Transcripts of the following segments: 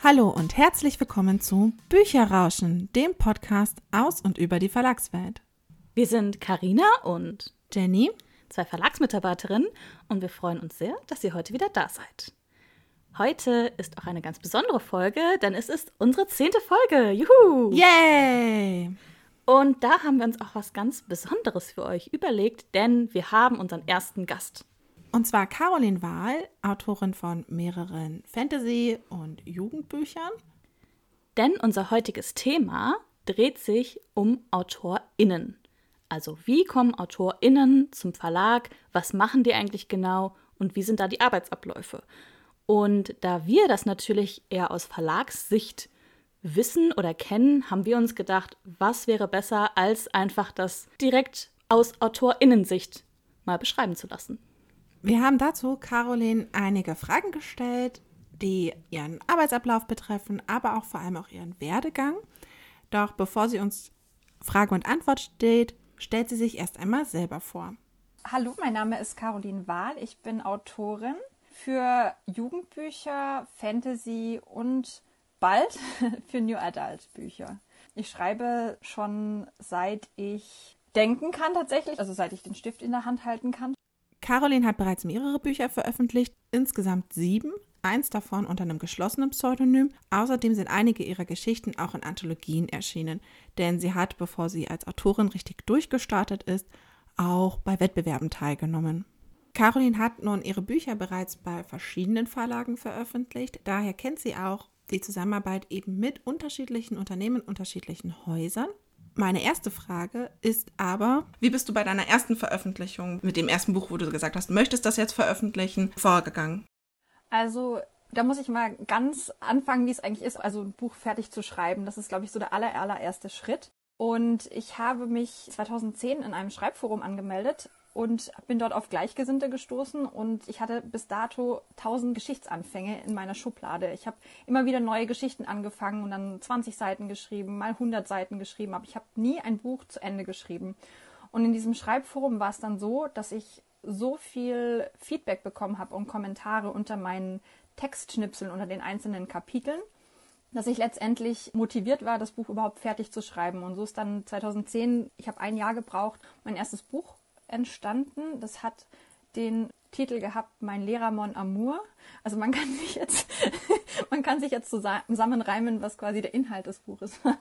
Hallo und herzlich willkommen zu Bücherrauschen, dem Podcast aus und über die Verlagswelt. Wir sind Karina und Jenny, zwei Verlagsmitarbeiterinnen und wir freuen uns sehr, dass ihr heute wieder da seid. Heute ist auch eine ganz besondere Folge, denn es ist unsere zehnte Folge. Juhu! Yay! Und da haben wir uns auch was ganz Besonderes für euch überlegt, denn wir haben unseren ersten Gast. Und zwar Caroline Wahl, Autorin von mehreren Fantasy- und Jugendbüchern. Denn unser heutiges Thema dreht sich um AutorInnen. Also wie kommen AutorInnen zum Verlag? Was machen die eigentlich genau? Und wie sind da die Arbeitsabläufe? Und da wir das natürlich eher aus Verlagssicht wissen oder kennen, haben wir uns gedacht, was wäre besser, als einfach das direkt aus AutorInnensicht mal beschreiben zu lassen. Wir haben dazu Caroline einige Fragen gestellt, die ihren Arbeitsablauf betreffen, aber auch vor allem auch ihren Werdegang. Doch bevor sie uns Frage und Antwort steht, stellt sie sich erst einmal selber vor. Hallo, mein Name ist Caroline Wahl. Ich bin Autorin für Jugendbücher, Fantasy und bald für New Adult Bücher. Ich schreibe schon seit ich denken kann tatsächlich, also seit ich den Stift in der Hand halten kann. Caroline hat bereits mehrere Bücher veröffentlicht, insgesamt sieben, eins davon unter einem geschlossenen Pseudonym. Außerdem sind einige ihrer Geschichten auch in Anthologien erschienen, denn sie hat, bevor sie als Autorin richtig durchgestartet ist, auch bei Wettbewerben teilgenommen. Caroline hat nun ihre Bücher bereits bei verschiedenen Verlagen veröffentlicht, daher kennt sie auch die Zusammenarbeit eben mit unterschiedlichen Unternehmen, unterschiedlichen Häusern. Meine erste Frage ist aber, wie bist du bei deiner ersten Veröffentlichung mit dem ersten Buch, wo du gesagt hast, möchtest das jetzt veröffentlichen, vorgegangen? Also da muss ich mal ganz anfangen, wie es eigentlich ist, also ein Buch fertig zu schreiben. Das ist, glaube ich, so der aller, allererste Schritt. Und ich habe mich 2010 in einem Schreibforum angemeldet und bin dort auf Gleichgesinnte gestoßen und ich hatte bis dato tausend Geschichtsanfänge in meiner Schublade. Ich habe immer wieder neue Geschichten angefangen und dann 20 Seiten geschrieben, mal 100 Seiten geschrieben, aber ich habe nie ein Buch zu Ende geschrieben. Und in diesem Schreibforum war es dann so, dass ich so viel Feedback bekommen habe und Kommentare unter meinen Textschnipseln unter den einzelnen Kapiteln, dass ich letztendlich motiviert war, das Buch überhaupt fertig zu schreiben. Und so ist dann 2010, ich habe ein Jahr gebraucht, mein erstes Buch entstanden. Das hat den Titel gehabt, Mein Lehrer Mon Amour. Also man kann sich jetzt, man kann sich jetzt zusammenreimen, was quasi der Inhalt des Buches war.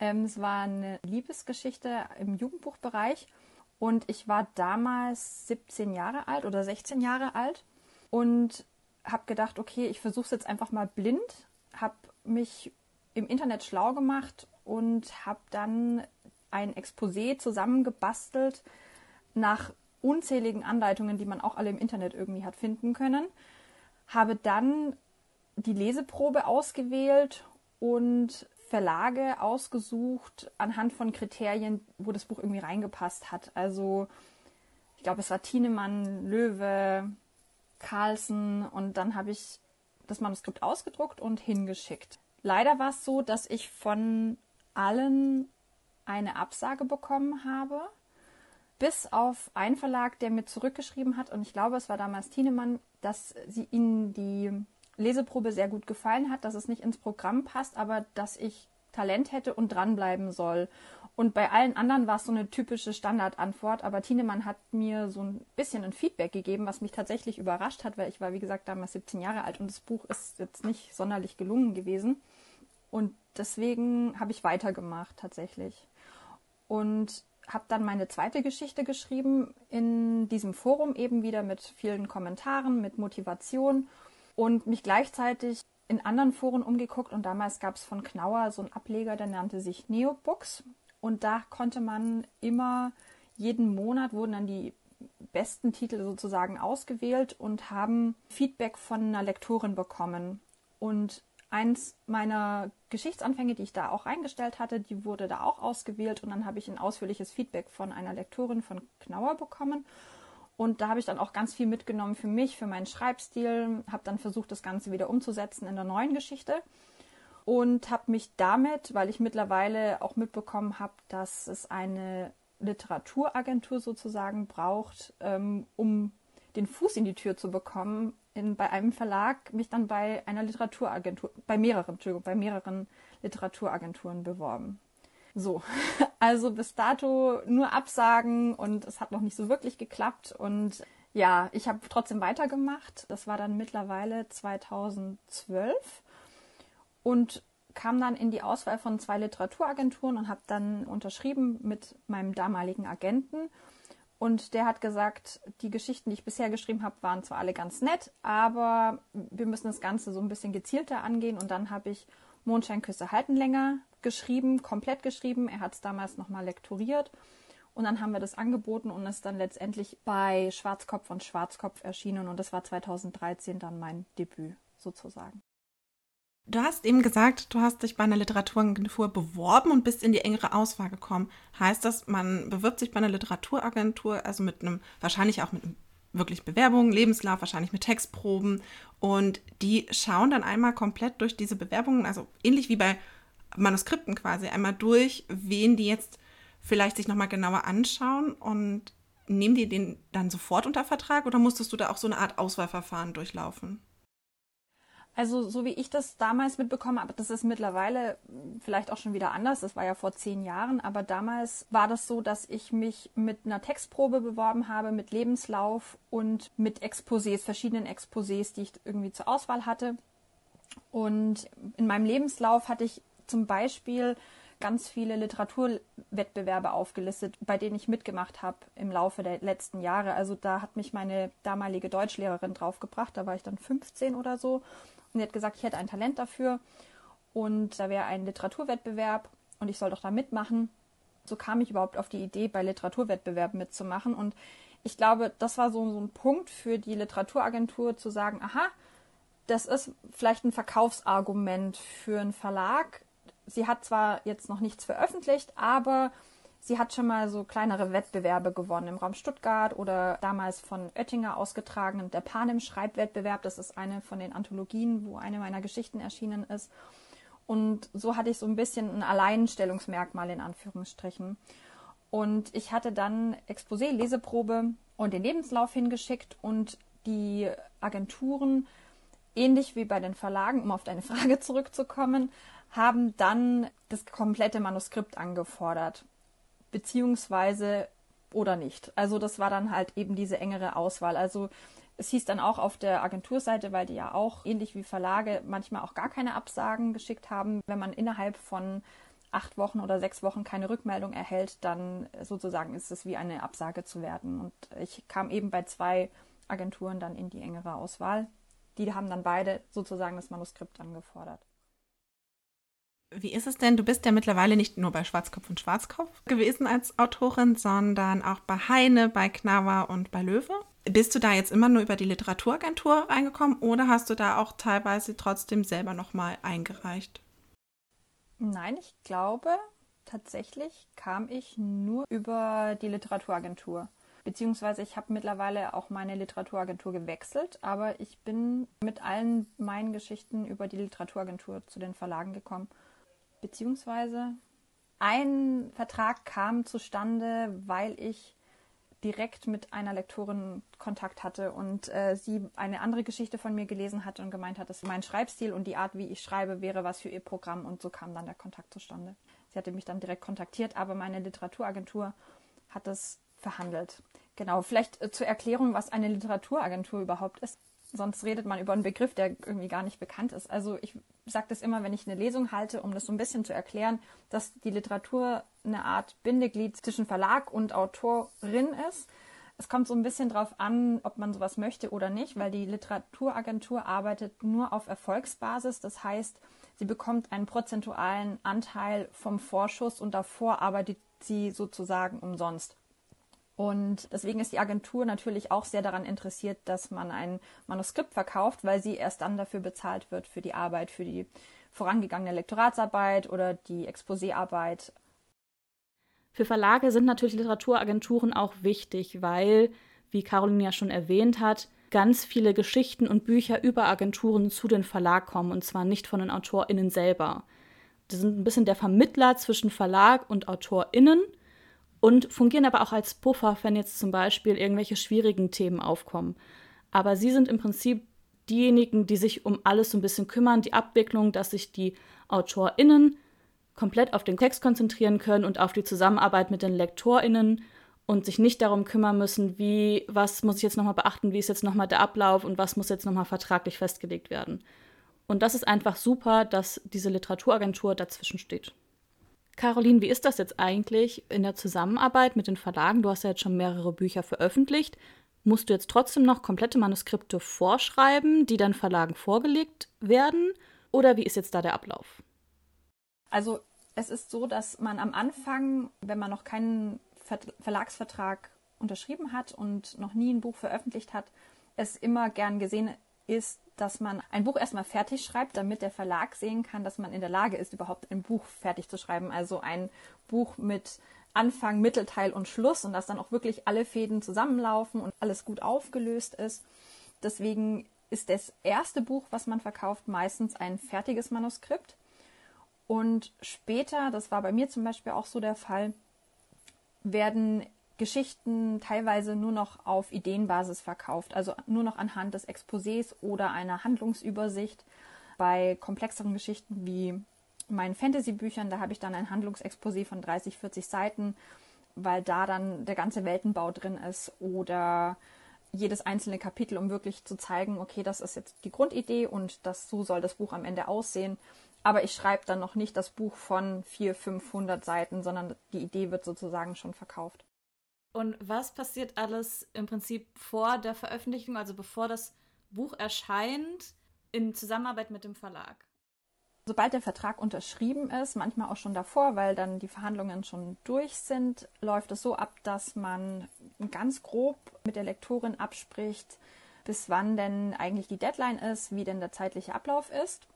Ähm, es war eine Liebesgeschichte im Jugendbuchbereich und ich war damals 17 Jahre alt oder 16 Jahre alt und habe gedacht, okay, ich versuche es jetzt einfach mal blind, habe mich im Internet schlau gemacht und habe dann ein Exposé zusammengebastelt, nach unzähligen Anleitungen, die man auch alle im Internet irgendwie hat finden können, habe dann die Leseprobe ausgewählt und Verlage ausgesucht anhand von Kriterien, wo das Buch irgendwie reingepasst hat. Also ich glaube, es war Thienemann, Löwe, Carlsen und dann habe ich das Manuskript ausgedruckt und hingeschickt. Leider war es so, dass ich von allen eine Absage bekommen habe bis auf einen Verlag, der mir zurückgeschrieben hat, und ich glaube, es war damals Tienemann, dass sie ihnen die Leseprobe sehr gut gefallen hat, dass es nicht ins Programm passt, aber dass ich Talent hätte und dranbleiben soll. Und bei allen anderen war es so eine typische Standardantwort, aber Tienemann hat mir so ein bisschen ein Feedback gegeben, was mich tatsächlich überrascht hat, weil ich war, wie gesagt, damals 17 Jahre alt und das Buch ist jetzt nicht sonderlich gelungen gewesen. Und deswegen habe ich weitergemacht tatsächlich. Und habe dann meine zweite Geschichte geschrieben in diesem Forum eben wieder mit vielen Kommentaren, mit Motivation und mich gleichzeitig in anderen Foren umgeguckt. Und damals gab es von Knauer so einen Ableger, der nannte sich Neobooks. Und da konnte man immer jeden Monat wurden dann die besten Titel sozusagen ausgewählt und haben Feedback von einer Lektorin bekommen. Und eins meiner Geschichtsanfänge, die ich da auch reingestellt hatte, die wurde da auch ausgewählt und dann habe ich ein ausführliches Feedback von einer Lektorin von Knauer bekommen. Und da habe ich dann auch ganz viel mitgenommen für mich, für meinen Schreibstil, habe dann versucht, das Ganze wieder umzusetzen in der neuen Geschichte und habe mich damit, weil ich mittlerweile auch mitbekommen habe, dass es eine Literaturagentur sozusagen braucht, ähm, um den Fuß in die Tür zu bekommen, in, bei einem Verlag mich dann bei einer Literaturagentur, bei mehreren, Entschuldigung, bei mehreren Literaturagenturen beworben. So, also bis dato nur Absagen und es hat noch nicht so wirklich geklappt und ja, ich habe trotzdem weitergemacht. Das war dann mittlerweile 2012 und kam dann in die Auswahl von zwei Literaturagenturen und habe dann unterschrieben mit meinem damaligen Agenten. Und der hat gesagt, die Geschichten, die ich bisher geschrieben habe, waren zwar alle ganz nett, aber wir müssen das Ganze so ein bisschen gezielter angehen. Und dann habe ich Mondscheinküsse halten länger geschrieben, komplett geschrieben. Er hat es damals nochmal lektoriert. Und dann haben wir das angeboten und ist dann letztendlich bei Schwarzkopf und Schwarzkopf erschienen. Und das war 2013 dann mein Debüt sozusagen. Du hast eben gesagt, du hast dich bei einer Literaturagentur beworben und bist in die engere Auswahl gekommen. Heißt das, man bewirbt sich bei einer Literaturagentur, also mit einem, wahrscheinlich auch mit einem wirklich Bewerbungen, Lebenslauf, wahrscheinlich mit Textproben. Und die schauen dann einmal komplett durch diese Bewerbungen, also ähnlich wie bei Manuskripten quasi, einmal durch, wen die jetzt vielleicht sich nochmal genauer anschauen und nehmen die den dann sofort unter Vertrag oder musstest du da auch so eine Art Auswahlverfahren durchlaufen? Also so wie ich das damals mitbekommen habe, das ist mittlerweile vielleicht auch schon wieder anders. Das war ja vor zehn Jahren, aber damals war das so, dass ich mich mit einer Textprobe beworben habe, mit Lebenslauf und mit Exposés, verschiedenen Exposés, die ich irgendwie zur Auswahl hatte. Und in meinem Lebenslauf hatte ich zum Beispiel ganz viele Literaturwettbewerbe aufgelistet, bei denen ich mitgemacht habe im Laufe der letzten Jahre. Also da hat mich meine damalige Deutschlehrerin draufgebracht, da war ich dann 15 oder so. Sie hat gesagt, ich hätte ein Talent dafür und da wäre ein Literaturwettbewerb und ich soll doch da mitmachen. So kam ich überhaupt auf die Idee, bei Literaturwettbewerben mitzumachen. Und ich glaube, das war so, so ein Punkt für die Literaturagentur zu sagen, aha, das ist vielleicht ein Verkaufsargument für einen Verlag. Sie hat zwar jetzt noch nichts veröffentlicht, aber Sie hat schon mal so kleinere Wettbewerbe gewonnen im Raum Stuttgart oder damals von Oettinger ausgetragen, der Panem-Schreibwettbewerb. Das ist eine von den Anthologien, wo eine meiner Geschichten erschienen ist. Und so hatte ich so ein bisschen ein Alleinstellungsmerkmal in Anführungsstrichen. Und ich hatte dann Exposé, Leseprobe und den Lebenslauf hingeschickt und die Agenturen, ähnlich wie bei den Verlagen, um auf deine Frage zurückzukommen, haben dann das komplette Manuskript angefordert beziehungsweise oder nicht. Also das war dann halt eben diese engere Auswahl. Also es hieß dann auch auf der Agenturseite, weil die ja auch ähnlich wie Verlage manchmal auch gar keine Absagen geschickt haben, wenn man innerhalb von acht Wochen oder sechs Wochen keine Rückmeldung erhält, dann sozusagen ist es wie eine Absage zu werden. Und ich kam eben bei zwei Agenturen dann in die engere Auswahl. Die haben dann beide sozusagen das Manuskript angefordert. Wie ist es denn? Du bist ja mittlerweile nicht nur bei Schwarzkopf und Schwarzkopf gewesen als Autorin, sondern auch bei Heine, bei Knauer und bei Löwe. Bist du da jetzt immer nur über die Literaturagentur reingekommen oder hast du da auch teilweise trotzdem selber nochmal eingereicht? Nein, ich glaube, tatsächlich kam ich nur über die Literaturagentur. Beziehungsweise ich habe mittlerweile auch meine Literaturagentur gewechselt, aber ich bin mit allen meinen Geschichten über die Literaturagentur zu den Verlagen gekommen beziehungsweise ein Vertrag kam zustande, weil ich direkt mit einer Lektorin Kontakt hatte und äh, sie eine andere Geschichte von mir gelesen hatte und gemeint hat, dass mein Schreibstil und die Art, wie ich schreibe, wäre was für ihr Programm und so kam dann der Kontakt zustande. Sie hatte mich dann direkt kontaktiert, aber meine Literaturagentur hat es verhandelt. Genau, vielleicht äh, zur Erklärung, was eine Literaturagentur überhaupt ist. Sonst redet man über einen Begriff, der irgendwie gar nicht bekannt ist. Also ich sage das immer, wenn ich eine Lesung halte, um das so ein bisschen zu erklären, dass die Literatur eine Art Bindeglied zwischen Verlag und Autorin ist. Es kommt so ein bisschen drauf an, ob man sowas möchte oder nicht, weil die Literaturagentur arbeitet nur auf Erfolgsbasis. Das heißt, sie bekommt einen prozentualen Anteil vom Vorschuss und davor arbeitet sie sozusagen umsonst. Und deswegen ist die Agentur natürlich auch sehr daran interessiert, dass man ein Manuskript verkauft, weil sie erst dann dafür bezahlt wird für die Arbeit, für die vorangegangene Lektoratsarbeit oder die Exposéarbeit. Für Verlage sind natürlich Literaturagenturen auch wichtig, weil, wie Caroline ja schon erwähnt hat, ganz viele Geschichten und Bücher über Agenturen zu den Verlag kommen und zwar nicht von den AutorInnen selber. Die sind ein bisschen der Vermittler zwischen Verlag und AutorInnen und fungieren aber auch als Puffer, wenn jetzt zum Beispiel irgendwelche schwierigen Themen aufkommen. Aber sie sind im Prinzip diejenigen, die sich um alles so ein bisschen kümmern, die Abwicklung, dass sich die AutorInnen komplett auf den Text konzentrieren können und auf die Zusammenarbeit mit den LektorInnen und sich nicht darum kümmern müssen, wie, was muss ich jetzt nochmal beachten, wie ist jetzt nochmal der Ablauf und was muss jetzt nochmal vertraglich festgelegt werden. Und das ist einfach super, dass diese Literaturagentur dazwischen steht. Caroline, wie ist das jetzt eigentlich in der Zusammenarbeit mit den Verlagen? Du hast ja jetzt schon mehrere Bücher veröffentlicht. Musst du jetzt trotzdem noch komplette Manuskripte vorschreiben, die dann Verlagen vorgelegt werden? Oder wie ist jetzt da der Ablauf? Also es ist so, dass man am Anfang, wenn man noch keinen Verlagsvertrag unterschrieben hat und noch nie ein Buch veröffentlicht hat, es immer gern gesehen ist, dass man ein Buch erstmal fertig schreibt, damit der Verlag sehen kann, dass man in der Lage ist, überhaupt ein Buch fertig zu schreiben. Also ein Buch mit Anfang, Mittelteil und Schluss und dass dann auch wirklich alle Fäden zusammenlaufen und alles gut aufgelöst ist. Deswegen ist das erste Buch, was man verkauft, meistens ein fertiges Manuskript. Und später, das war bei mir zum Beispiel auch so der Fall, werden Geschichten teilweise nur noch auf Ideenbasis verkauft, also nur noch anhand des Exposés oder einer Handlungsübersicht. Bei komplexeren Geschichten wie meinen Fantasy-Büchern, da habe ich dann ein Handlungsexposé von 30, 40 Seiten, weil da dann der ganze Weltenbau drin ist oder jedes einzelne Kapitel, um wirklich zu zeigen, okay, das ist jetzt die Grundidee und das so soll das Buch am Ende aussehen. Aber ich schreibe dann noch nicht das Buch von 400, 500 Seiten, sondern die Idee wird sozusagen schon verkauft. Und was passiert alles im Prinzip vor der Veröffentlichung, also bevor das Buch erscheint, in Zusammenarbeit mit dem Verlag? Sobald der Vertrag unterschrieben ist, manchmal auch schon davor, weil dann die Verhandlungen schon durch sind, läuft es so ab, dass man ganz grob mit der Lektorin abspricht, bis wann denn eigentlich die Deadline ist, wie denn der zeitliche Ablauf ist.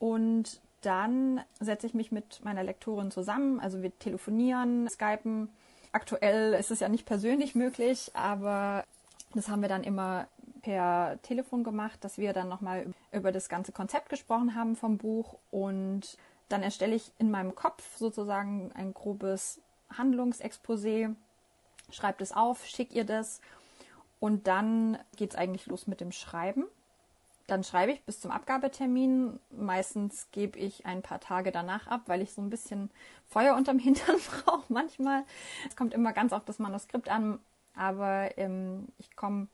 Und dann setze ich mich mit meiner Lektorin zusammen. Also wir telefonieren, skypen. Aktuell ist es ja nicht persönlich möglich, aber das haben wir dann immer per Telefon gemacht, dass wir dann nochmal über das ganze Konzept gesprochen haben vom Buch und dann erstelle ich in meinem Kopf sozusagen ein grobes Handlungsexposé, schreibe es auf, schicke ihr das und dann geht es eigentlich los mit dem Schreiben. Dann schreibe ich bis zum Abgabetermin. Meistens gebe ich ein paar Tage danach ab, weil ich so ein bisschen Feuer unterm Hintern brauche manchmal. Es kommt immer ganz auf das Manuskript an, aber ähm, ich komme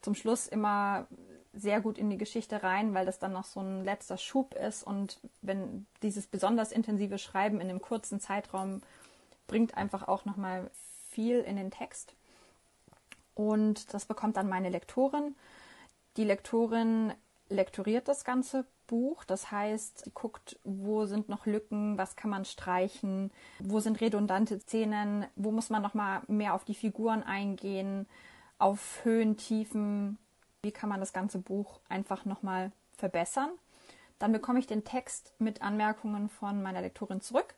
zum Schluss immer sehr gut in die Geschichte rein, weil das dann noch so ein letzter Schub ist und wenn dieses besonders intensive Schreiben in einem kurzen Zeitraum bringt einfach auch noch mal viel in den Text. Und das bekommt dann meine Lektorin. Die Lektorin lektoriert das ganze Buch, das heißt, sie guckt, wo sind noch Lücken, was kann man streichen, wo sind redundante Szenen, wo muss man noch mal mehr auf die Figuren eingehen, auf Höhen, Tiefen, wie kann man das ganze Buch einfach nochmal verbessern. Dann bekomme ich den Text mit Anmerkungen von meiner Lektorin zurück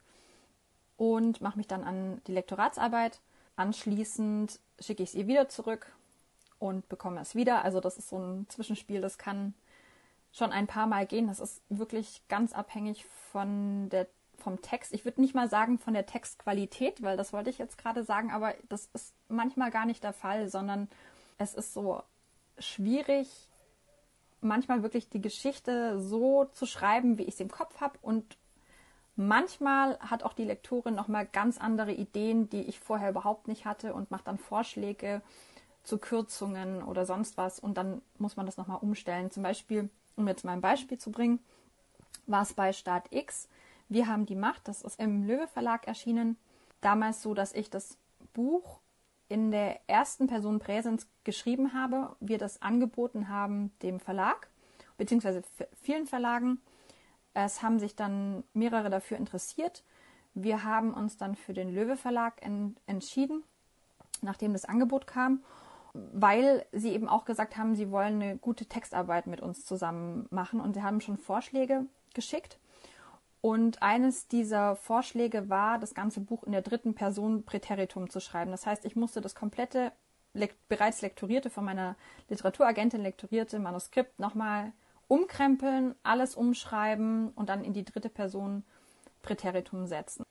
und mache mich dann an die Lektoratsarbeit. Anschließend schicke ich es ihr wieder zurück und bekomme es wieder. Also das ist so ein Zwischenspiel, das kann schon ein paar Mal gehen. Das ist wirklich ganz abhängig von der vom Text. Ich würde nicht mal sagen von der Textqualität, weil das wollte ich jetzt gerade sagen, aber das ist manchmal gar nicht der Fall, sondern es ist so schwierig, manchmal wirklich die Geschichte so zu schreiben, wie ich es im Kopf habe und manchmal hat auch die Lektorin noch mal ganz andere Ideen, die ich vorher überhaupt nicht hatte und macht dann Vorschläge zu Kürzungen oder sonst was und dann muss man das noch mal umstellen. Zum Beispiel, um jetzt mal ein Beispiel zu bringen, war es bei Start X wir haben die Macht, das ist im Löwe Verlag erschienen. Damals so, dass ich das Buch in der ersten Person Präsens geschrieben habe, wir das angeboten haben dem Verlag, beziehungsweise vielen Verlagen. Es haben sich dann mehrere dafür interessiert. Wir haben uns dann für den Löwe Verlag en entschieden, nachdem das Angebot kam, weil sie eben auch gesagt haben, sie wollen eine gute Textarbeit mit uns zusammen machen und sie haben schon Vorschläge geschickt. Und eines dieser Vorschläge war, das ganze Buch in der dritten Person Präteritum zu schreiben. Das heißt, ich musste das komplette bereits lektorierte, von meiner Literaturagentin lektorierte Manuskript nochmal umkrempeln, alles umschreiben und dann in die dritte Person Präteritum setzen.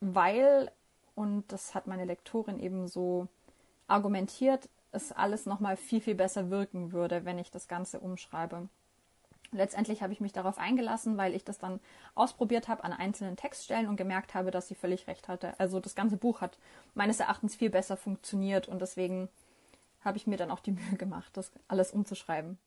Weil und das hat meine Lektorin eben so argumentiert, es alles nochmal viel, viel besser wirken würde, wenn ich das Ganze umschreibe. Letztendlich habe ich mich darauf eingelassen, weil ich das dann ausprobiert habe an einzelnen Textstellen und gemerkt habe, dass sie völlig recht hatte. Also das ganze Buch hat meines Erachtens viel besser funktioniert und deswegen habe ich mir dann auch die Mühe gemacht, das alles umzuschreiben.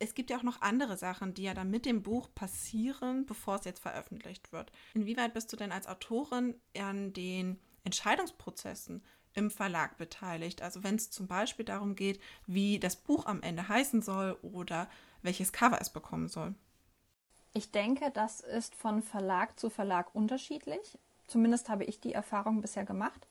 Es gibt ja auch noch andere Sachen, die ja dann mit dem Buch passieren, bevor es jetzt veröffentlicht wird. Inwieweit bist du denn als Autorin an den Entscheidungsprozessen im Verlag beteiligt. Also wenn es zum Beispiel darum geht, wie das Buch am Ende heißen soll oder welches Cover es bekommen soll. Ich denke, das ist von Verlag zu Verlag unterschiedlich. Zumindest habe ich die Erfahrung bisher gemacht.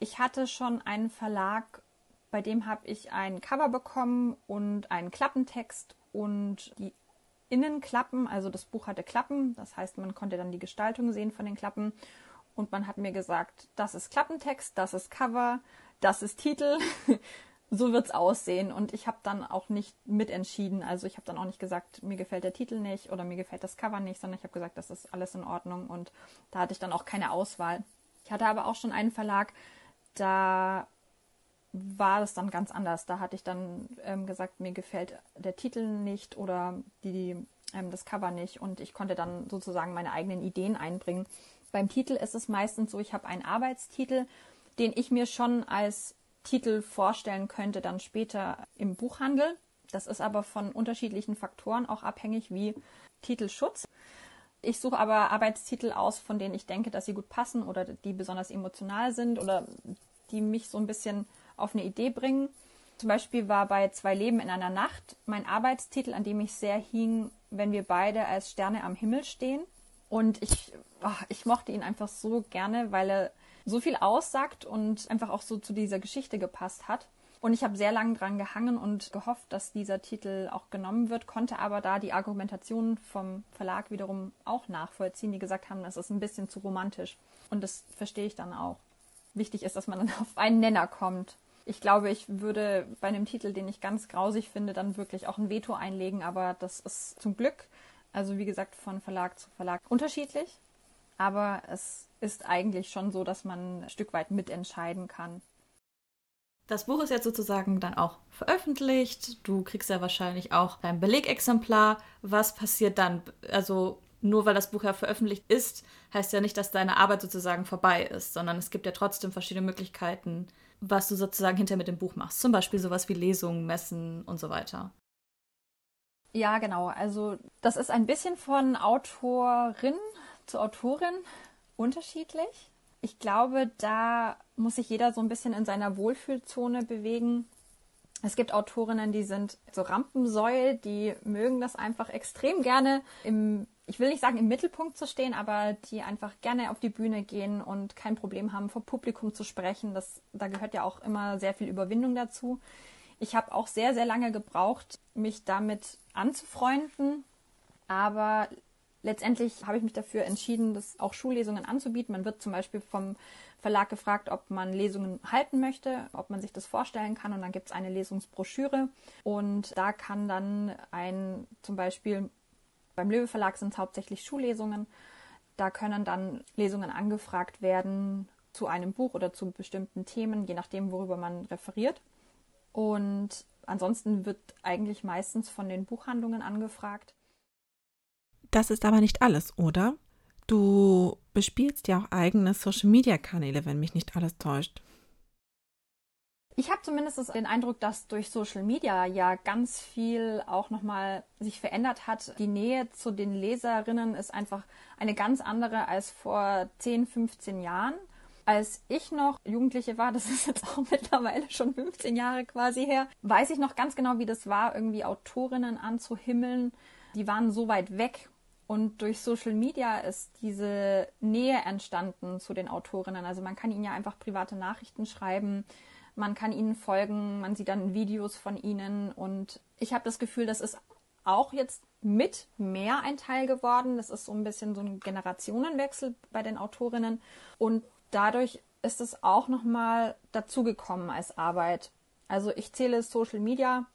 Ich hatte schon einen Verlag, bei dem habe ich ein Cover bekommen und einen Klappentext und die Innenklappen, also das Buch hatte Klappen, das heißt, man konnte dann die Gestaltung sehen von den Klappen und man hat mir gesagt, das ist Klappentext, das ist Cover, das ist Titel. so wird's aussehen. Und ich habe dann auch nicht mitentschieden. Also ich habe dann auch nicht gesagt, mir gefällt der Titel nicht oder mir gefällt das Cover nicht, sondern ich habe gesagt, das ist alles in Ordnung. Und da hatte ich dann auch keine Auswahl. Ich hatte aber auch schon einen Verlag, da war das dann ganz anders. Da hatte ich dann ähm, gesagt, mir gefällt der Titel nicht oder die, ähm, das Cover nicht. Und ich konnte dann sozusagen meine eigenen Ideen einbringen. Beim Titel ist es meistens so, ich habe einen Arbeitstitel, den ich mir schon als Titel vorstellen könnte, dann später im Buchhandel. Das ist aber von unterschiedlichen Faktoren auch abhängig, wie Titelschutz. Ich suche aber Arbeitstitel aus, von denen ich denke, dass sie gut passen oder die besonders emotional sind oder die mich so ein bisschen auf eine Idee bringen. Zum Beispiel war bei Zwei Leben in einer Nacht mein Arbeitstitel, an dem ich sehr hing, wenn wir beide als Sterne am Himmel stehen. Und ich, oh, ich mochte ihn einfach so gerne, weil er so viel aussagt und einfach auch so zu dieser Geschichte gepasst hat. Und ich habe sehr lange dran gehangen und gehofft, dass dieser Titel auch genommen wird, konnte aber da die Argumentation vom Verlag wiederum auch nachvollziehen, die gesagt haben, das ist ein bisschen zu romantisch. Und das verstehe ich dann auch. Wichtig ist, dass man dann auf einen Nenner kommt. Ich glaube, ich würde bei einem Titel, den ich ganz grausig finde, dann wirklich auch ein Veto einlegen, aber das ist zum Glück also wie gesagt, von Verlag zu Verlag unterschiedlich. Aber es ist eigentlich schon so, dass man ein Stück weit mitentscheiden kann. Das Buch ist jetzt sozusagen dann auch veröffentlicht. Du kriegst ja wahrscheinlich auch dein Belegexemplar. Was passiert dann? Also nur weil das Buch ja veröffentlicht ist, heißt ja nicht, dass deine Arbeit sozusagen vorbei ist, sondern es gibt ja trotzdem verschiedene Möglichkeiten, was du sozusagen hinter mit dem Buch machst. Zum Beispiel sowas wie Lesungen, Messen und so weiter. Ja, genau. Also das ist ein bisschen von Autorin zu Autorin unterschiedlich. Ich glaube, da muss sich jeder so ein bisschen in seiner Wohlfühlzone bewegen. Es gibt Autorinnen, die sind so Rampensäue, die mögen das einfach extrem gerne im, ich will nicht sagen im Mittelpunkt zu stehen, aber die einfach gerne auf die Bühne gehen und kein Problem haben, vor Publikum zu sprechen. Das, da gehört ja auch immer sehr viel Überwindung dazu. Ich habe auch sehr, sehr lange gebraucht, mich damit anzufreunden. Aber letztendlich habe ich mich dafür entschieden, das auch Schullesungen anzubieten. Man wird zum Beispiel vom Verlag gefragt, ob man Lesungen halten möchte, ob man sich das vorstellen kann. Und dann gibt es eine Lesungsbroschüre. Und da kann dann ein, zum Beispiel beim Löwe Verlag sind es hauptsächlich Schullesungen. Da können dann Lesungen angefragt werden zu einem Buch oder zu bestimmten Themen, je nachdem, worüber man referiert. Und ansonsten wird eigentlich meistens von den Buchhandlungen angefragt. Das ist aber nicht alles, oder? Du bespielst ja auch eigene Social-Media-Kanäle, wenn mich nicht alles täuscht. Ich habe zumindest den Eindruck, dass durch Social Media ja ganz viel auch nochmal sich verändert hat. Die Nähe zu den Leserinnen ist einfach eine ganz andere als vor 10, 15 Jahren als ich noch Jugendliche war, das ist jetzt auch mittlerweile schon 15 Jahre quasi her, weiß ich noch ganz genau, wie das war, irgendwie Autorinnen anzuhimmeln. Die waren so weit weg. Und durch Social Media ist diese Nähe entstanden zu den Autorinnen. Also man kann ihnen ja einfach private Nachrichten schreiben, man kann ihnen folgen, man sieht dann Videos von ihnen. Und ich habe das Gefühl, das ist auch jetzt mit mehr ein Teil geworden. Das ist so ein bisschen so ein Generationenwechsel bei den Autorinnen. Und dadurch ist es auch nochmal dazugekommen als Arbeit. Also ich zähle Social Media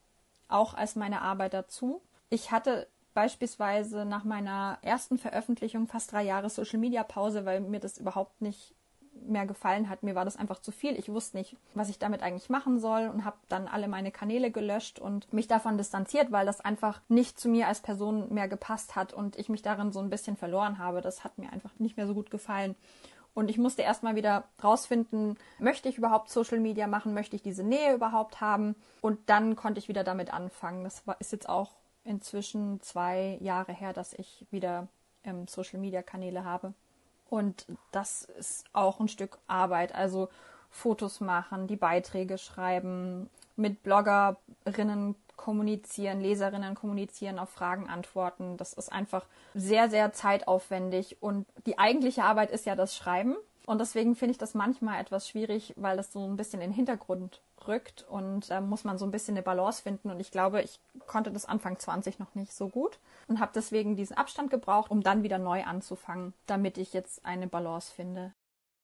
auch als meine Arbeit dazu. Ich hatte beispielsweise nach meiner ersten Veröffentlichung fast drei Jahre Social Media Pause, weil mir das überhaupt nicht mehr gefallen hat. Mir war das einfach zu viel. Ich wusste nicht, was ich damit eigentlich machen soll und habe dann alle meine Kanäle gelöscht und mich davon distanziert, weil das einfach nicht zu mir als Person mehr gepasst hat und ich mich darin so ein bisschen verloren habe. Das hat mir einfach nicht mehr so gut gefallen. Und ich musste erstmal wieder rausfinden, möchte ich überhaupt Social Media machen, möchte ich diese Nähe überhaupt haben? Und dann konnte ich wieder damit anfangen. Das ist jetzt auch inzwischen zwei Jahre her, dass ich wieder ähm, Social Media Kanäle habe. Und das ist auch ein Stück Arbeit. Also Fotos machen, die Beiträge schreiben, mit Bloggerinnen kommunizieren, Leserinnen kommunizieren, auf Fragen antworten. Das ist einfach sehr, sehr zeitaufwendig. Und die eigentliche Arbeit ist ja das Schreiben. Und deswegen finde ich das manchmal etwas schwierig, weil das so ein bisschen in den Hintergrund rückt und da muss man so ein bisschen eine Balance finden. Und ich glaube, ich konnte das Anfang 20 noch nicht so gut und habe deswegen diesen Abstand gebraucht, um dann wieder neu anzufangen, damit ich jetzt eine Balance finde.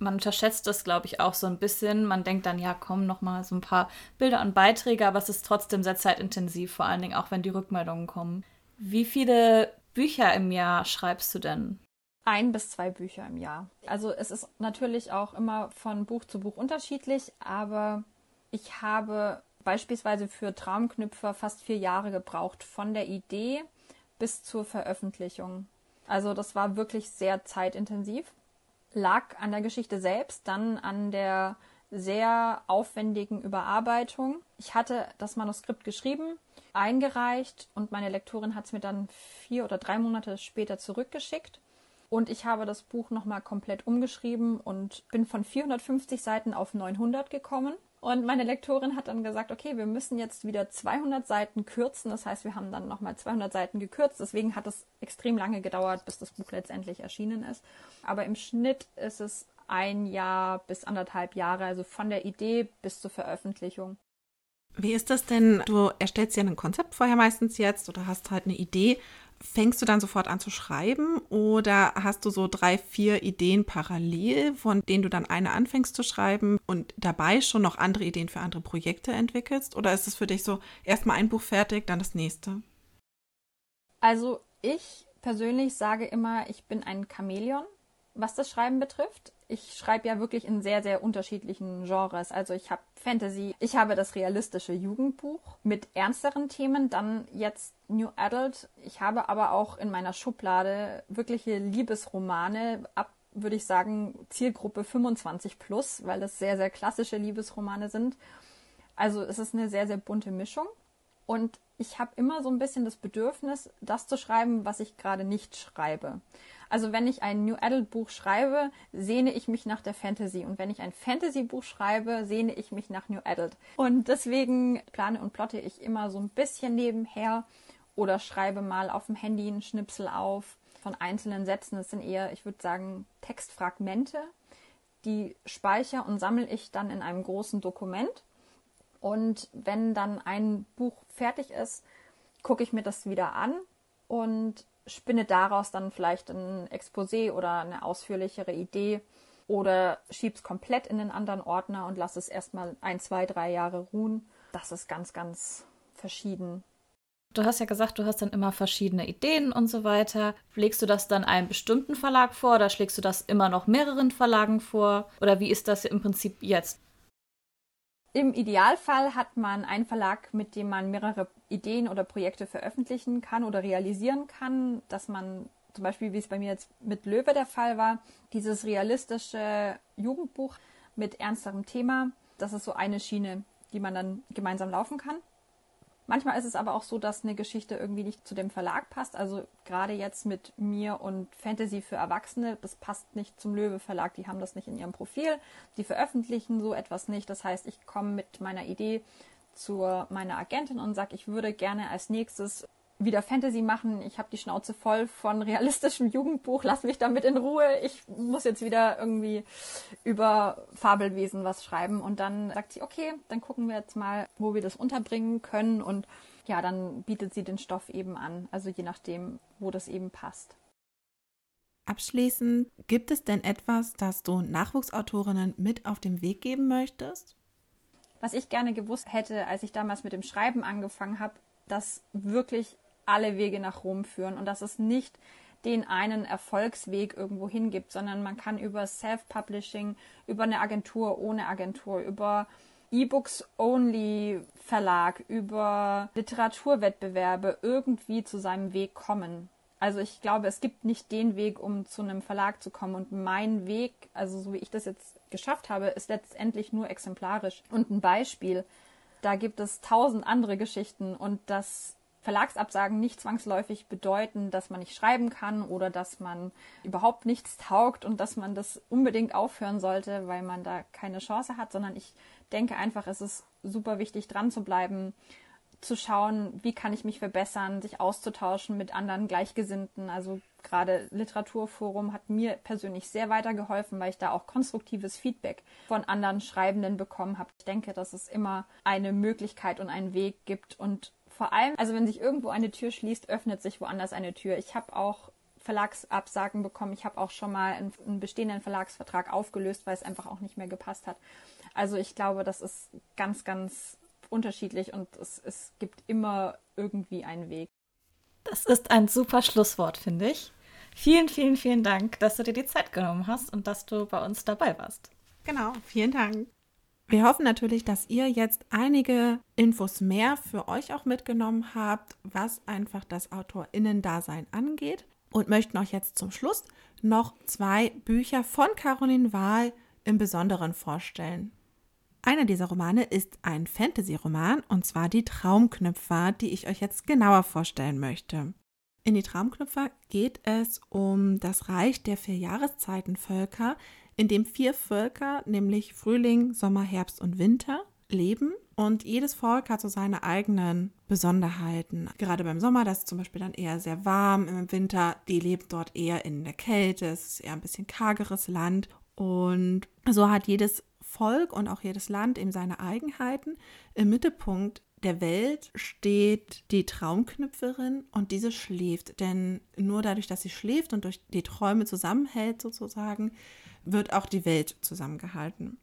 Man unterschätzt das, glaube ich, auch so ein bisschen. Man denkt dann, ja, komm, noch mal so ein paar Bilder und Beiträge, aber es ist trotzdem sehr zeitintensiv, vor allen Dingen auch, wenn die Rückmeldungen kommen. Wie viele Bücher im Jahr schreibst du denn? Ein bis zwei Bücher im Jahr. Also es ist natürlich auch immer von Buch zu Buch unterschiedlich, aber ich habe beispielsweise für Traumknüpfer fast vier Jahre gebraucht, von der Idee bis zur Veröffentlichung. Also das war wirklich sehr zeitintensiv lag an der Geschichte selbst, dann an der sehr aufwendigen Überarbeitung. Ich hatte das Manuskript geschrieben, eingereicht und meine Lektorin hat es mir dann vier oder drei Monate später zurückgeschickt. Und ich habe das Buch nochmal komplett umgeschrieben und bin von 450 Seiten auf 900 gekommen. Und meine Lektorin hat dann gesagt, okay, wir müssen jetzt wieder 200 Seiten kürzen. Das heißt, wir haben dann nochmal 200 Seiten gekürzt. Deswegen hat es extrem lange gedauert, bis das Buch letztendlich erschienen ist. Aber im Schnitt ist es ein Jahr bis anderthalb Jahre, also von der Idee bis zur Veröffentlichung. Wie ist das denn? Du erstellst ja ein Konzept vorher meistens jetzt oder hast halt eine Idee Fängst du dann sofort an zu schreiben oder hast du so drei, vier Ideen parallel, von denen du dann eine anfängst zu schreiben und dabei schon noch andere Ideen für andere Projekte entwickelst? Oder ist es für dich so, erstmal ein Buch fertig, dann das nächste? Also ich persönlich sage immer, ich bin ein Chamäleon, was das Schreiben betrifft ich schreibe ja wirklich in sehr, sehr unterschiedlichen Genres. Also ich habe Fantasy, ich habe das realistische Jugendbuch mit ernsteren Themen, dann jetzt New Adult. Ich habe aber auch in meiner Schublade wirkliche Liebesromane ab würde ich sagen, Zielgruppe 25 plus, weil das sehr, sehr klassische Liebesromane sind. Also es ist eine sehr, sehr bunte Mischung. Und ich habe immer so ein bisschen das Bedürfnis, das zu schreiben, was ich gerade nicht schreibe. Also wenn ich ein New Adult Buch schreibe, sehne ich mich nach der Fantasy. Und wenn ich ein Fantasy Buch schreibe, sehne ich mich nach New Adult. Und deswegen plane und plotte ich immer so ein bisschen nebenher oder schreibe mal auf dem Handy einen Schnipsel auf von einzelnen Sätzen. Das sind eher, ich würde sagen, Textfragmente. Die speichere und sammle ich dann in einem großen Dokument. Und wenn dann ein Buch fertig ist, gucke ich mir das wieder an und spinne daraus dann vielleicht ein Exposé oder eine ausführlichere Idee oder schieb's komplett in den anderen Ordner und lass es erstmal ein, zwei, drei Jahre ruhen. Das ist ganz, ganz verschieden. Du hast ja gesagt, du hast dann immer verschiedene Ideen und so weiter. Schlägst du das dann einem bestimmten Verlag vor oder schlägst du das immer noch mehreren Verlagen vor? Oder wie ist das im Prinzip jetzt? Im Idealfall hat man einen Verlag, mit dem man mehrere Ideen oder Projekte veröffentlichen kann oder realisieren kann, dass man zum Beispiel, wie es bei mir jetzt mit Löwe der Fall war, dieses realistische Jugendbuch mit ernsterem Thema, das ist so eine Schiene, die man dann gemeinsam laufen kann. Manchmal ist es aber auch so, dass eine Geschichte irgendwie nicht zu dem Verlag passt. Also gerade jetzt mit mir und Fantasy für Erwachsene, das passt nicht zum Löwe Verlag. Die haben das nicht in ihrem Profil. Die veröffentlichen so etwas nicht. Das heißt, ich komme mit meiner Idee zu meiner Agentin und sage, ich würde gerne als nächstes wieder Fantasy machen. Ich habe die Schnauze voll von realistischem Jugendbuch. Lass mich damit in Ruhe. Ich muss jetzt wieder irgendwie über Fabelwesen was schreiben. Und dann sagt sie, okay, dann gucken wir jetzt mal, wo wir das unterbringen können. Und ja, dann bietet sie den Stoff eben an. Also je nachdem, wo das eben passt. Abschließend, gibt es denn etwas, das du Nachwuchsautorinnen mit auf den Weg geben möchtest? Was ich gerne gewusst hätte, als ich damals mit dem Schreiben angefangen habe, dass wirklich alle Wege nach Rom führen und dass es nicht den einen Erfolgsweg irgendwo hingibt, sondern man kann über Self-Publishing, über eine Agentur ohne Agentur, über E-Books-Only-Verlag, über Literaturwettbewerbe irgendwie zu seinem Weg kommen. Also ich glaube, es gibt nicht den Weg, um zu einem Verlag zu kommen. Und mein Weg, also so wie ich das jetzt geschafft habe, ist letztendlich nur exemplarisch. Und ein Beispiel, da gibt es tausend andere Geschichten und das Verlagsabsagen nicht zwangsläufig bedeuten, dass man nicht schreiben kann oder dass man überhaupt nichts taugt und dass man das unbedingt aufhören sollte, weil man da keine Chance hat, sondern ich denke einfach, es ist super wichtig, dran zu bleiben, zu schauen, wie kann ich mich verbessern, sich auszutauschen mit anderen Gleichgesinnten. Also gerade Literaturforum hat mir persönlich sehr weitergeholfen, weil ich da auch konstruktives Feedback von anderen Schreibenden bekommen habe. Ich denke, dass es immer eine Möglichkeit und einen Weg gibt und vor allem, also wenn sich irgendwo eine Tür schließt, öffnet sich woanders eine Tür. Ich habe auch Verlagsabsagen bekommen. Ich habe auch schon mal einen, einen, bestehenden Verlagsvertrag aufgelöst, weil es einfach auch nicht mehr gepasst hat. Also ich glaube, das ist ganz, ganz unterschiedlich und es, es gibt immer irgendwie einen Weg. Das ist ein super Schlusswort, finde ich. Vielen, vielen, vielen Dank, dass du dir die Zeit genommen hast und dass du bei uns dabei warst. Genau, vielen Dank. Wir hoffen natürlich, dass ihr jetzt einige Infos mehr für euch auch mitgenommen habt, was einfach das Autorinnendasein angeht und möchten euch jetzt zum Schluss noch zwei Bücher von Caroline Wahl im Besonderen vorstellen. Einer dieser Romane ist ein Fantasy-Roman und zwar die Traumknüpfer, die ich euch jetzt genauer vorstellen möchte. In die Traumknüpfer geht es um das Reich der vier Jahreszeitenvölker, in dem vier Völker, nämlich Frühling, Sommer, Herbst und Winter, leben. Und jedes Volk hat so seine eigenen Besonderheiten. Gerade beim Sommer, das ist zum Beispiel dann eher sehr warm. Im Winter, die lebt dort eher in der Kälte. Es ist eher ein bisschen kargeres Land. Und so hat jedes Volk und auch jedes Land eben seine Eigenheiten. Im Mittelpunkt der Welt steht die Traumknüpferin und diese schläft. Denn nur dadurch, dass sie schläft und durch die Träume zusammenhält sozusagen, wird auch die Welt zusammengehalten.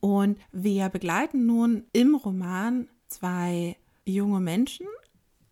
Und wir begleiten nun im Roman zwei junge Menschen,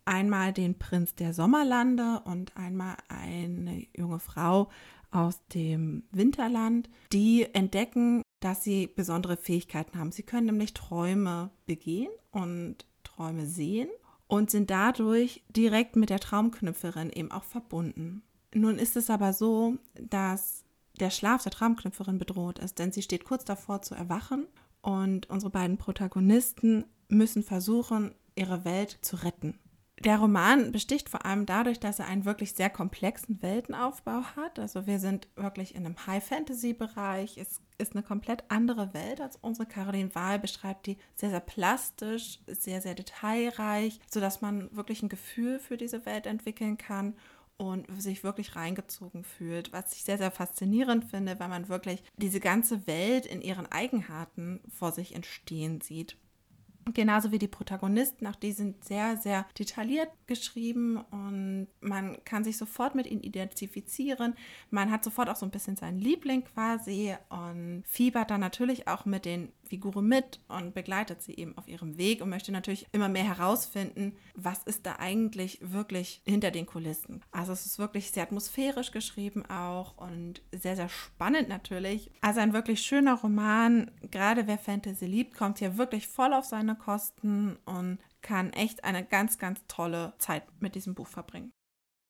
einmal den Prinz der Sommerlande und einmal eine junge Frau aus dem Winterland, die entdecken, dass sie besondere Fähigkeiten haben. Sie können nämlich Träume begehen und Träume sehen und sind dadurch direkt mit der Traumknüpferin eben auch verbunden. Nun ist es aber so, dass der Schlaf der Traumknüpferin bedroht ist, denn sie steht kurz davor zu erwachen und unsere beiden Protagonisten müssen versuchen, ihre Welt zu retten. Der Roman besticht vor allem dadurch, dass er einen wirklich sehr komplexen Weltenaufbau hat. Also wir sind wirklich in einem High-Fantasy-Bereich. Es ist eine komplett andere Welt als unsere. Caroline Wahl beschreibt die sehr, sehr plastisch, sehr, sehr detailreich, sodass man wirklich ein Gefühl für diese Welt entwickeln kann und sich wirklich reingezogen fühlt, was ich sehr, sehr faszinierend finde, weil man wirklich diese ganze Welt in ihren Eigenarten vor sich entstehen sieht. Genauso wie die Protagonisten, auch die sind sehr, sehr detailliert geschrieben und man kann sich sofort mit ihnen identifizieren. Man hat sofort auch so ein bisschen seinen Liebling quasi und fiebert dann natürlich auch mit den Figuren mit und begleitet sie eben auf ihrem Weg und möchte natürlich immer mehr herausfinden, was ist da eigentlich wirklich hinter den Kulissen. Also es ist wirklich sehr atmosphärisch geschrieben auch und sehr, sehr spannend natürlich. Also ein wirklich schöner Roman. Gerade wer Fantasy liebt, kommt hier wirklich voll auf seine Kosten und kann echt eine ganz, ganz tolle Zeit mit diesem Buch verbringen.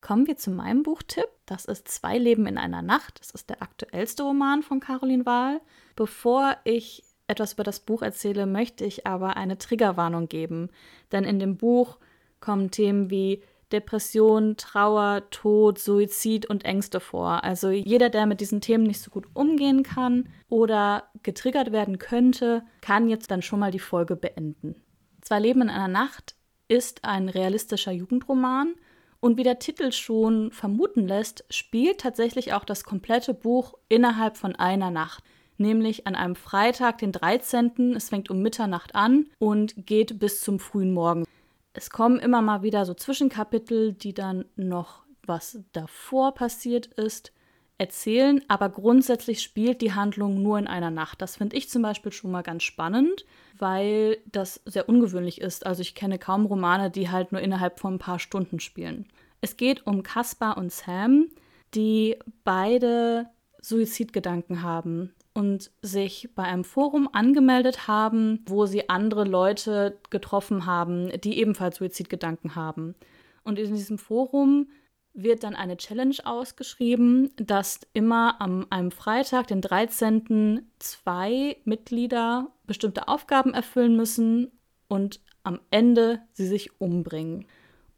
Kommen wir zu meinem Buchtipp. Das ist Zwei Leben in einer Nacht. Das ist der aktuellste Roman von Caroline Wahl. Bevor ich etwas über das Buch erzähle, möchte ich aber eine Triggerwarnung geben. Denn in dem Buch kommen Themen wie Depression, Trauer, Tod, Suizid und Ängste vor. Also jeder, der mit diesen Themen nicht so gut umgehen kann oder getriggert werden könnte, kann jetzt dann schon mal die Folge beenden. Zwei Leben in einer Nacht ist ein realistischer Jugendroman und wie der Titel schon vermuten lässt, spielt tatsächlich auch das komplette Buch innerhalb von einer Nacht nämlich an einem Freitag, den 13. Es fängt um Mitternacht an und geht bis zum frühen Morgen. Es kommen immer mal wieder so Zwischenkapitel, die dann noch was davor passiert ist, erzählen, aber grundsätzlich spielt die Handlung nur in einer Nacht. Das finde ich zum Beispiel schon mal ganz spannend, weil das sehr ungewöhnlich ist. Also ich kenne kaum Romane, die halt nur innerhalb von ein paar Stunden spielen. Es geht um Caspar und Sam, die beide Suizidgedanken haben und sich bei einem Forum angemeldet haben, wo sie andere Leute getroffen haben, die ebenfalls Suizidgedanken haben. Und in diesem Forum wird dann eine Challenge ausgeschrieben, dass immer am einem Freitag, den 13., zwei Mitglieder bestimmte Aufgaben erfüllen müssen und am Ende sie sich umbringen.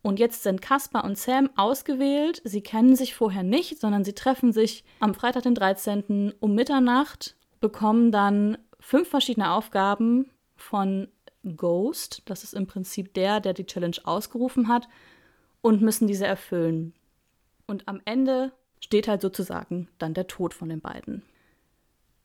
Und jetzt sind Caspar und Sam ausgewählt. Sie kennen sich vorher nicht, sondern sie treffen sich am Freitag, den 13. um Mitternacht, bekommen dann fünf verschiedene Aufgaben von Ghost. Das ist im Prinzip der, der die Challenge ausgerufen hat, und müssen diese erfüllen. Und am Ende steht halt sozusagen dann der Tod von den beiden.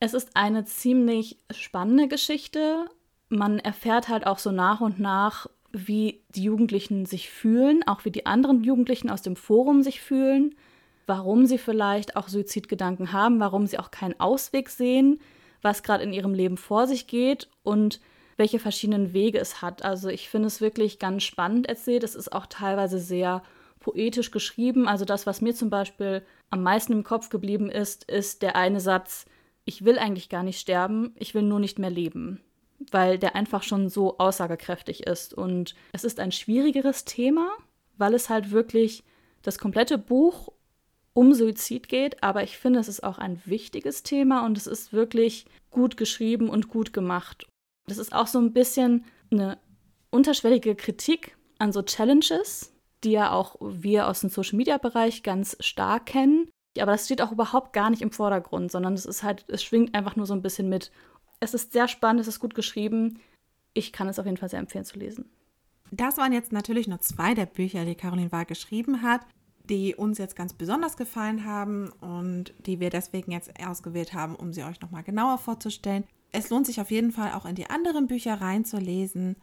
Es ist eine ziemlich spannende Geschichte. Man erfährt halt auch so nach und nach, wie die Jugendlichen sich fühlen, auch wie die anderen Jugendlichen aus dem Forum sich fühlen, warum sie vielleicht auch Suizidgedanken haben, warum sie auch keinen Ausweg sehen, was gerade in ihrem Leben vor sich geht und welche verschiedenen Wege es hat. Also ich finde es wirklich ganz spannend erzählt. Es ist auch teilweise sehr poetisch geschrieben. Also das, was mir zum Beispiel am meisten im Kopf geblieben ist, ist der eine Satz, ich will eigentlich gar nicht sterben, ich will nur nicht mehr leben, weil der einfach schon so aussagekräftig ist. Und es ist ein schwierigeres Thema, weil es halt wirklich das komplette Buch um Suizid geht, aber ich finde, es ist auch ein wichtiges Thema und es ist wirklich gut geschrieben und gut gemacht. Das ist auch so ein bisschen eine unterschwellige Kritik an so Challenges, die ja auch wir aus dem Social-Media-Bereich ganz stark kennen. Aber das steht auch überhaupt gar nicht im Vordergrund, sondern es ist halt, es schwingt einfach nur so ein bisschen mit. Es ist sehr spannend, es ist gut geschrieben. Ich kann es auf jeden Fall sehr empfehlen zu lesen. Das waren jetzt natürlich nur zwei der Bücher, die Caroline Wahl geschrieben hat, die uns jetzt ganz besonders gefallen haben und die wir deswegen jetzt ausgewählt haben, um sie euch nochmal genauer vorzustellen. Es lohnt sich auf jeden Fall auch in die anderen Bücher reinzulesen.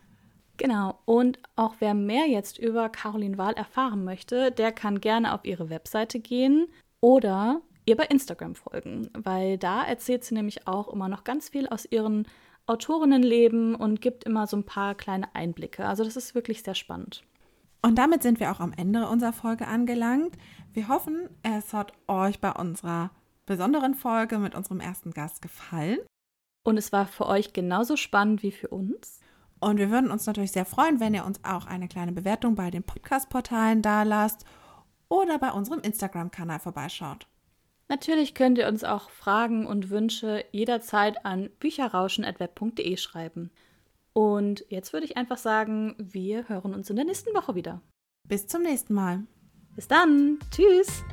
Genau, und auch wer mehr jetzt über Caroline Wahl erfahren möchte, der kann gerne auf ihre Webseite gehen oder ihr bei Instagram folgen, weil da erzählt sie nämlich auch immer noch ganz viel aus ihren Autorinnenleben und gibt immer so ein paar kleine Einblicke. Also das ist wirklich sehr spannend. Und damit sind wir auch am Ende unserer Folge angelangt. Wir hoffen, es hat euch bei unserer besonderen Folge mit unserem ersten Gast gefallen. Und es war für euch genauso spannend wie für uns. Und wir würden uns natürlich sehr freuen, wenn ihr uns auch eine kleine Bewertung bei den Podcast-Portalen dalasst oder bei unserem Instagram-Kanal vorbeischaut. Natürlich könnt ihr uns auch Fragen und Wünsche jederzeit an bücherrauschen.web.de schreiben. Und jetzt würde ich einfach sagen, wir hören uns in der nächsten Woche wieder. Bis zum nächsten Mal. Bis dann. Tschüss.